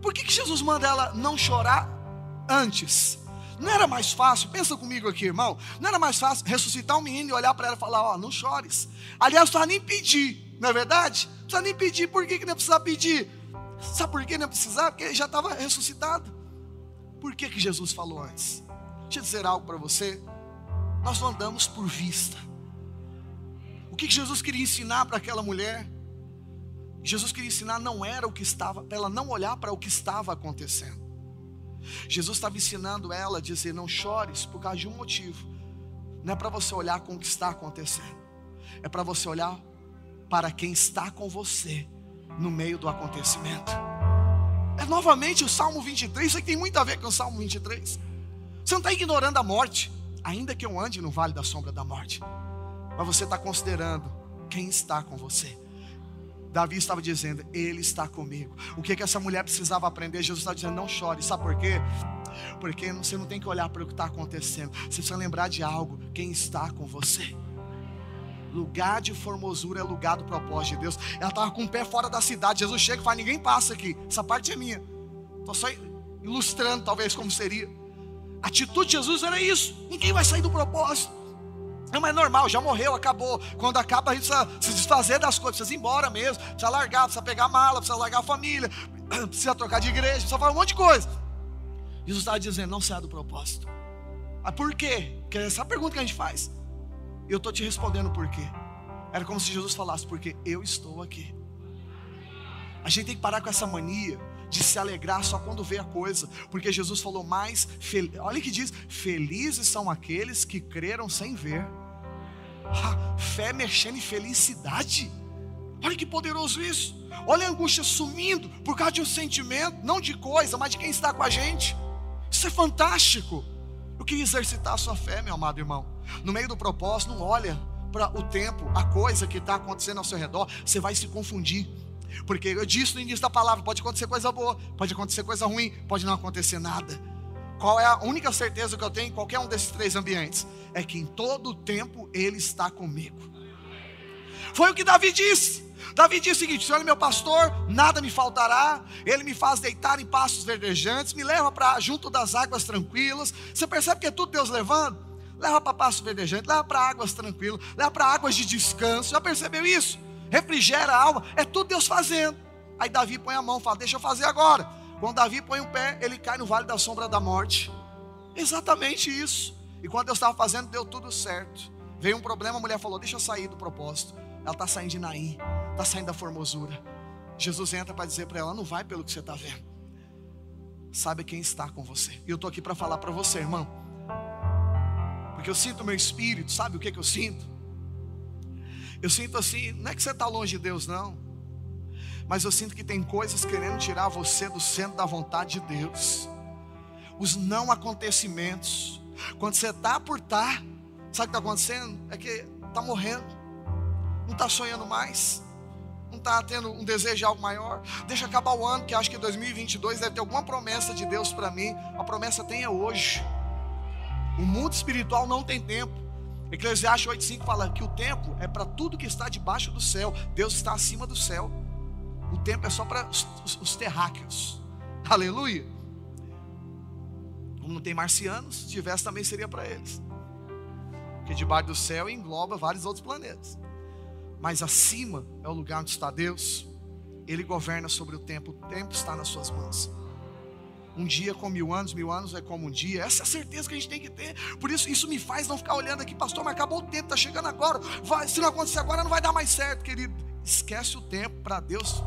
Por que, que Jesus manda ela não chorar antes? Não era mais fácil, pensa comigo aqui, irmão. Não era mais fácil ressuscitar um menino e olhar para ela e falar: Ó, oh, não chores. Aliás, não nem pedir, não é verdade? Não precisa nem pedir, por que, que não precisa pedir? Sabe por que não precisar? Porque ele já estava ressuscitado. Por que, que Jesus falou antes? Deixa eu dizer algo para você. Nós não andamos por vista. O que Jesus queria ensinar para aquela mulher? Jesus queria ensinar não era o que estava, para ela não olhar para o que estava acontecendo. Jesus estava ensinando ela a dizer: não chores por causa de um motivo. Não é para você olhar com o que está acontecendo, é para você olhar para quem está com você no meio do acontecimento. É novamente o Salmo 23, isso aqui tem muito a ver com o Salmo 23. Você não está ignorando a morte, ainda que eu ande no vale da sombra da morte, mas você está considerando quem está com você. Davi estava dizendo, Ele está comigo. O que, que essa mulher precisava aprender? Jesus está dizendo, não chore. Sabe por quê? Porque você não tem que olhar para o que está acontecendo. Você precisa lembrar de algo. Quem está com você? Lugar de formosura é lugar do propósito de Deus. Ela estava com o pé fora da cidade. Jesus chega e fala: ninguém passa aqui. Essa parte é minha. Estou só ilustrando, talvez, como seria. A atitude de Jesus era isso: ninguém vai sair do propósito. Não, é normal, já morreu, acabou. Quando acaba, a gente precisa se desfazer das coisas, precisa ir embora mesmo, precisa largar, precisa pegar a mala, precisa largar a família, precisa trocar de igreja, precisa fazer um monte de coisa. Jesus estava dizendo: não saia do propósito. Mas por quê? Porque essa é a pergunta que a gente faz. Eu estou te respondendo por quê. Era como se Jesus falasse: porque eu estou aqui. A gente tem que parar com essa mania de se alegrar só quando vê a coisa, porque Jesus falou mais, fel... olha que diz: felizes são aqueles que creram sem ver. Ah, fé mexendo em felicidade. Olha que poderoso isso. Olha a angústia sumindo por causa de um sentimento, não de coisa, mas de quem está com a gente. Isso é fantástico. Eu queria exercitar a sua fé, meu amado irmão. No meio do propósito, não olha para o tempo, a coisa que está acontecendo ao seu redor, você vai se confundir. Porque eu disse no início da palavra: pode acontecer coisa boa, pode acontecer coisa ruim, pode não acontecer nada. Qual é a única certeza que eu tenho em qualquer um desses três ambientes? É que em todo o tempo Ele está comigo. Foi o que Davi disse. Davi disse o seguinte: Senhor, meu pastor, nada me faltará. Ele me faz deitar em pastos verdejantes, me leva para junto das águas tranquilas. Você percebe que é tudo Deus levando? Leva para pastos verdejantes, leva para águas tranquilas, leva para águas de descanso. Já percebeu isso? Refrigera a alma, é tudo Deus fazendo. Aí Davi põe a mão, fala: Deixa eu fazer agora. Quando Davi põe o pé, ele cai no vale da sombra da morte. Exatamente isso. E quando Deus estava fazendo, deu tudo certo. Veio um problema, a mulher falou: Deixa eu sair do propósito. Ela está saindo de Naim, está saindo da formosura. Jesus entra para dizer para ela: Não vai pelo que você está vendo. Sabe quem está com você. E eu estou aqui para falar para você, irmão. Porque eu sinto meu espírito, sabe o que, que eu sinto? Eu sinto assim, não é que você está longe de Deus, não. Mas eu sinto que tem coisas querendo tirar você do centro da vontade de Deus. Os não acontecimentos. Quando você está por estar, tá, sabe o que está acontecendo? É que está morrendo. Não está sonhando mais. Não está tendo um desejo de algo maior. Deixa acabar o ano, que acho que 2022 deve ter alguma promessa de Deus para mim. A promessa tem é hoje. O mundo espiritual não tem tempo. Eclesiastes 8,5 fala que o tempo é para tudo que está debaixo do céu. Deus está acima do céu. O tempo é só para os, os, os terráqueos. Aleluia. Como não tem marcianos, se tivesse também seria para eles. Porque debaixo do céu engloba vários outros planetas. Mas acima é o lugar onde está Deus. Ele governa sobre o tempo. O tempo está nas suas mãos. Um dia com mil anos, mil anos é como um dia. Essa é a certeza que a gente tem que ter. Por isso, isso me faz não ficar olhando aqui, pastor, mas acabou o tempo, está chegando agora. Vai, se não acontecer agora, não vai dar mais certo, querido. Esquece o tempo para Deus.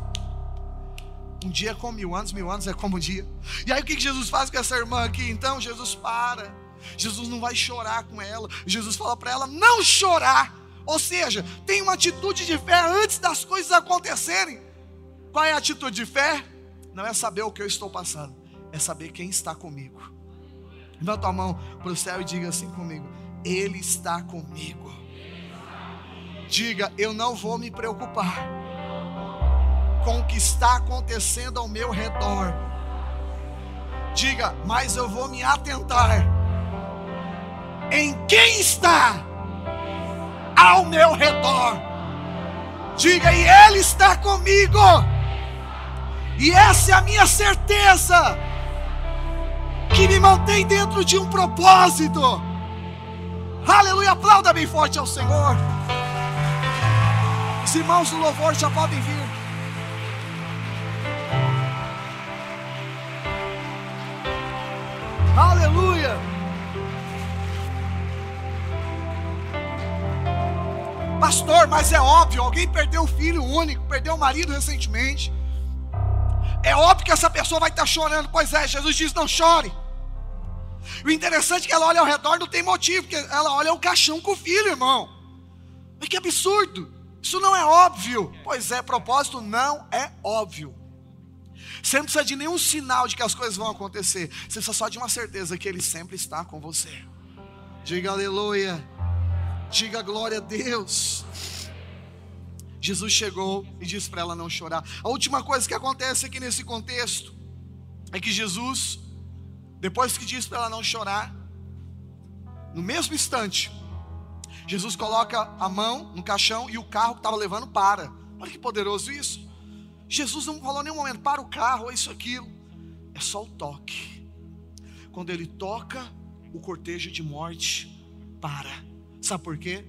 Um dia com mil anos, mil anos é como um dia. E aí o que Jesus faz com essa irmã aqui? Então Jesus para Jesus não vai chorar com ela. Jesus fala para ela não chorar. Ou seja, tem uma atitude de fé antes das coisas acontecerem. Qual é a atitude de fé? Não é saber o que eu estou passando, é saber quem está comigo. Levanta a mão para o céu e diga assim comigo: Ele está comigo. Diga, eu não vou me preocupar com o que está acontecendo ao meu redor. Diga, mas eu vou me atentar em quem está ao meu redor. Diga, e Ele está comigo. E essa é a minha certeza, que me mantém dentro de um propósito. Aleluia, aplauda bem forte ao Senhor. Os irmãos do louvor já podem vir. Aleluia. Pastor, mas é óbvio, alguém perdeu um filho único, perdeu o marido recentemente. É óbvio que essa pessoa vai estar chorando. Pois é, Jesus diz: não chore. O interessante é que ela olha ao redor, não tem motivo, porque ela olha o caixão com o filho, irmão. Mas que absurdo! Isso não é óbvio. Pois é, propósito não é óbvio. Você não precisa de nenhum sinal de que as coisas vão acontecer. Você precisa só de uma certeza que Ele sempre está com você. Diga aleluia. Diga glória a Deus. Jesus chegou e disse para ela não chorar. A última coisa que acontece aqui nesse contexto é que Jesus, depois que disse para ela não chorar, no mesmo instante, Jesus coloca a mão no caixão e o carro que estava levando para. Olha que poderoso isso. Jesus não falou em nenhum momento, para o carro, é isso, aquilo. É só o toque. Quando ele toca, o cortejo de morte para. Sabe por quê?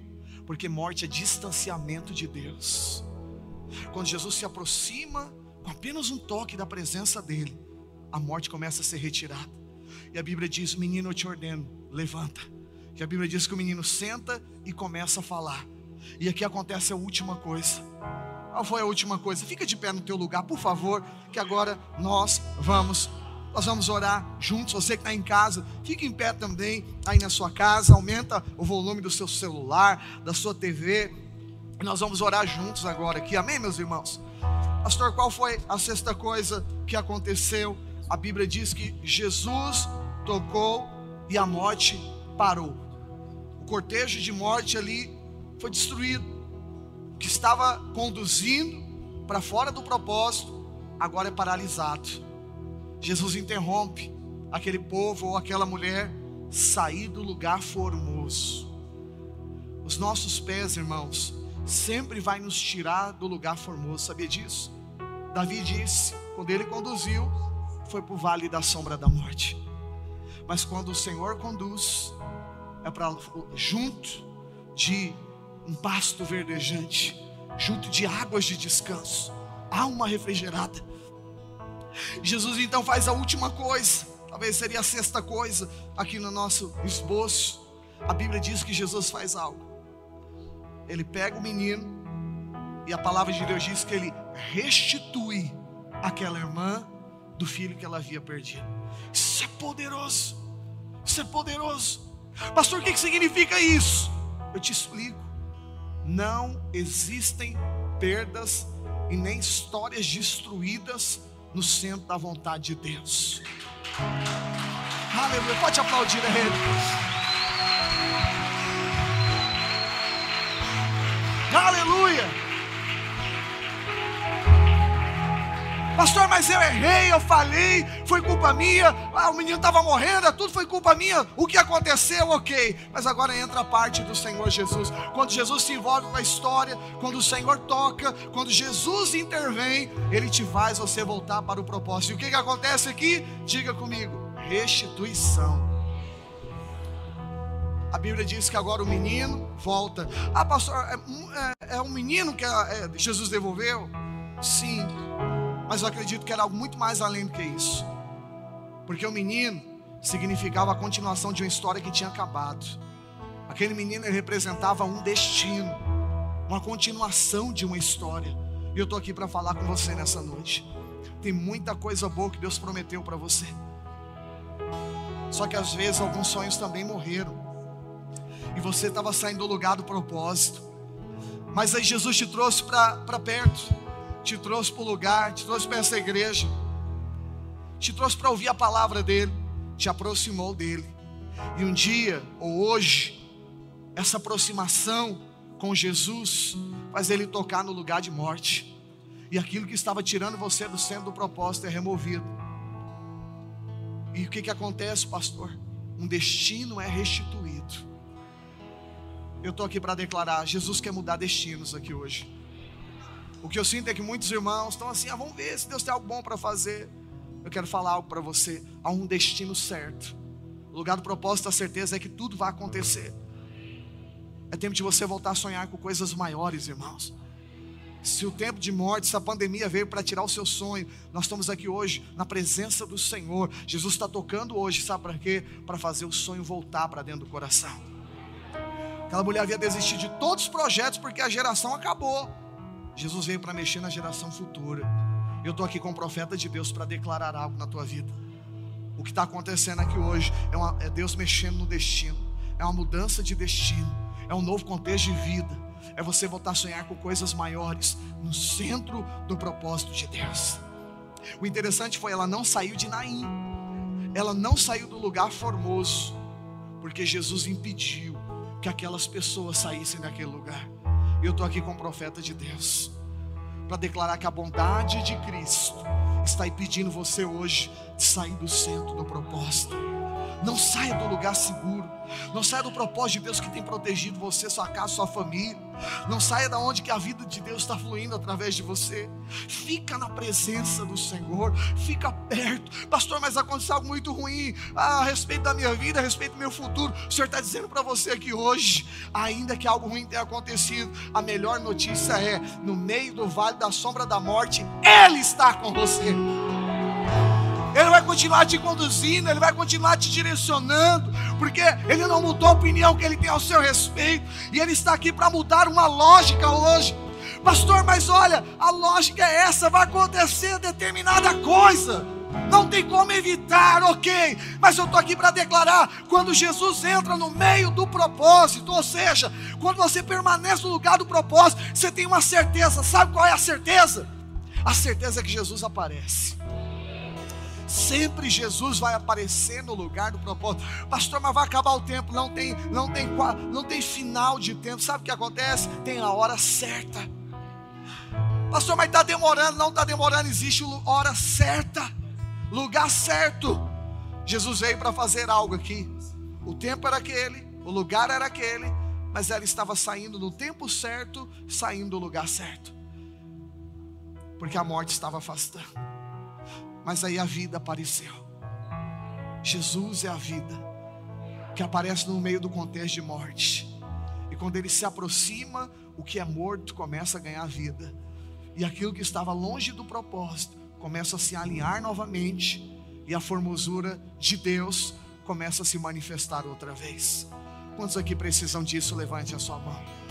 porque morte é distanciamento de Deus. Quando Jesus se aproxima com apenas um toque da presença dele, a morte começa a ser retirada. E a Bíblia diz: Menino, eu te ordeno, levanta. E a Bíblia diz que o menino senta e começa a falar. E aqui acontece a última coisa. Qual foi a última coisa? Fica de pé no teu lugar, por favor, que agora nós vamos nós vamos orar juntos. Você que está em casa, fique em pé também aí na sua casa. Aumenta o volume do seu celular, da sua TV. Nós vamos orar juntos agora aqui. Amém, meus irmãos? Pastor, qual foi a sexta coisa que aconteceu? A Bíblia diz que Jesus tocou e a morte parou. O cortejo de morte ali foi destruído. O que estava conduzindo para fora do propósito agora é paralisado. Jesus interrompe aquele povo ou aquela mulher sair do lugar formoso. Os nossos pés, irmãos, sempre vai nos tirar do lugar formoso, sabia disso? Davi disse, quando ele conduziu, foi para o vale da sombra da morte. Mas quando o Senhor conduz, é para junto de um pasto verdejante, junto de águas de descanso, uma refrigerada. Jesus então faz a última coisa, talvez seria a sexta coisa aqui no nosso esboço. A Bíblia diz que Jesus faz algo. Ele pega o menino e a palavra de Deus diz que ele restitui aquela irmã do filho que ela havia perdido. Isso é poderoso. Isso é poderoso. Pastor, o que significa isso? Eu te explico. Não existem perdas e nem histórias destruídas no centro da vontade de Deus. Aleluia. Pode aplaudir a. Aleluia. Pastor, mas eu errei, eu falei, foi culpa minha. Ah, o menino estava morrendo, tudo foi culpa minha. O que aconteceu, ok. Mas agora entra a parte do Senhor Jesus. Quando Jesus se envolve com a história, quando o Senhor toca, quando Jesus intervém, Ele te faz você voltar para o propósito. E o que, que acontece aqui? Diga comigo: restituição. A Bíblia diz que agora o menino volta. Ah, pastor, é, é, é um menino que é, Jesus devolveu? Sim mas eu acredito que era algo muito mais além do que isso. Porque o menino significava a continuação de uma história que tinha acabado. Aquele menino representava um destino, uma continuação de uma história. E eu estou aqui para falar com você nessa noite. Tem muita coisa boa que Deus prometeu para você. Só que às vezes alguns sonhos também morreram. E você estava saindo do lugar do propósito. Mas aí Jesus te trouxe para perto, te trouxe para o lugar, te trouxe para essa igreja, te trouxe para ouvir a palavra dele, te aproximou dele. E um dia, ou hoje, essa aproximação com Jesus faz ele tocar no lugar de morte. E aquilo que estava tirando você do centro do propósito é removido. E o que, que acontece, pastor? Um destino é restituído. Eu estou aqui para declarar: Jesus quer mudar destinos aqui hoje. O que eu sinto é que muitos irmãos estão assim: ah, vamos ver se Deus tem algo bom para fazer. Eu quero falar algo para você: há um destino certo. O lugar do propósito, a certeza é que tudo vai acontecer. É tempo de você voltar a sonhar com coisas maiores, irmãos. Se o tempo de morte, se a pandemia veio para tirar o seu sonho, nós estamos aqui hoje na presença do Senhor. Jesus está tocando hoje, sabe para quê? Para fazer o sonho voltar para dentro do coração. Aquela mulher havia desistido de todos os projetos porque a geração acabou. Jesus veio para mexer na geração futura. Eu estou aqui com o profeta de Deus para declarar algo na tua vida. O que está acontecendo aqui hoje é, uma, é Deus mexendo no destino, é uma mudança de destino, é um novo contexto de vida é você voltar a sonhar com coisas maiores no centro do propósito de Deus. O interessante foi ela não saiu de Naim. Ela não saiu do lugar formoso, porque Jesus impediu que aquelas pessoas saíssem daquele lugar. Eu estou aqui com o profeta de Deus para declarar que a bondade de Cristo está impedindo você hoje de sair do centro do propósito. Não saia do lugar seguro. Não saia do propósito de Deus que tem protegido você, sua casa, sua família. Não saia da onde que a vida de Deus está fluindo através de você. Fica na presença do Senhor. Fica perto. Pastor, mas aconteceu algo muito ruim ah, a respeito da minha vida, a respeito do meu futuro. O Senhor está dizendo para você aqui hoje, ainda que algo ruim tenha acontecido, a melhor notícia é: no meio do vale da sombra da morte, Ele está com você. Continuar te conduzindo, Ele vai continuar te direcionando, porque Ele não mudou a opinião que Ele tem ao seu respeito, e Ele está aqui para mudar uma lógica hoje. Pastor, mas olha, a lógica é essa: vai acontecer determinada coisa. Não tem como evitar, ok, mas eu estou aqui para declarar: quando Jesus entra no meio do propósito, ou seja, quando você permanece no lugar do propósito, você tem uma certeza, sabe qual é a certeza? A certeza é que Jesus aparece. Sempre Jesus vai aparecer no lugar do propósito. Pastor, mas vai acabar o tempo. Não tem, não tem, não tem final de tempo. Sabe o que acontece? Tem a hora certa. Pastor, mas está demorando. Não está demorando. Existe hora certa, lugar certo. Jesus veio para fazer algo aqui. O tempo era aquele, o lugar era aquele, mas ela estava saindo no tempo certo, saindo do lugar certo. Porque a morte estava afastando. Mas aí a vida apareceu. Jesus é a vida que aparece no meio do contexto de morte. E quando ele se aproxima, o que é morto começa a ganhar vida. E aquilo que estava longe do propósito começa a se alinhar novamente. E a formosura de Deus começa a se manifestar outra vez. Quantos aqui precisam disso? Levante a sua mão.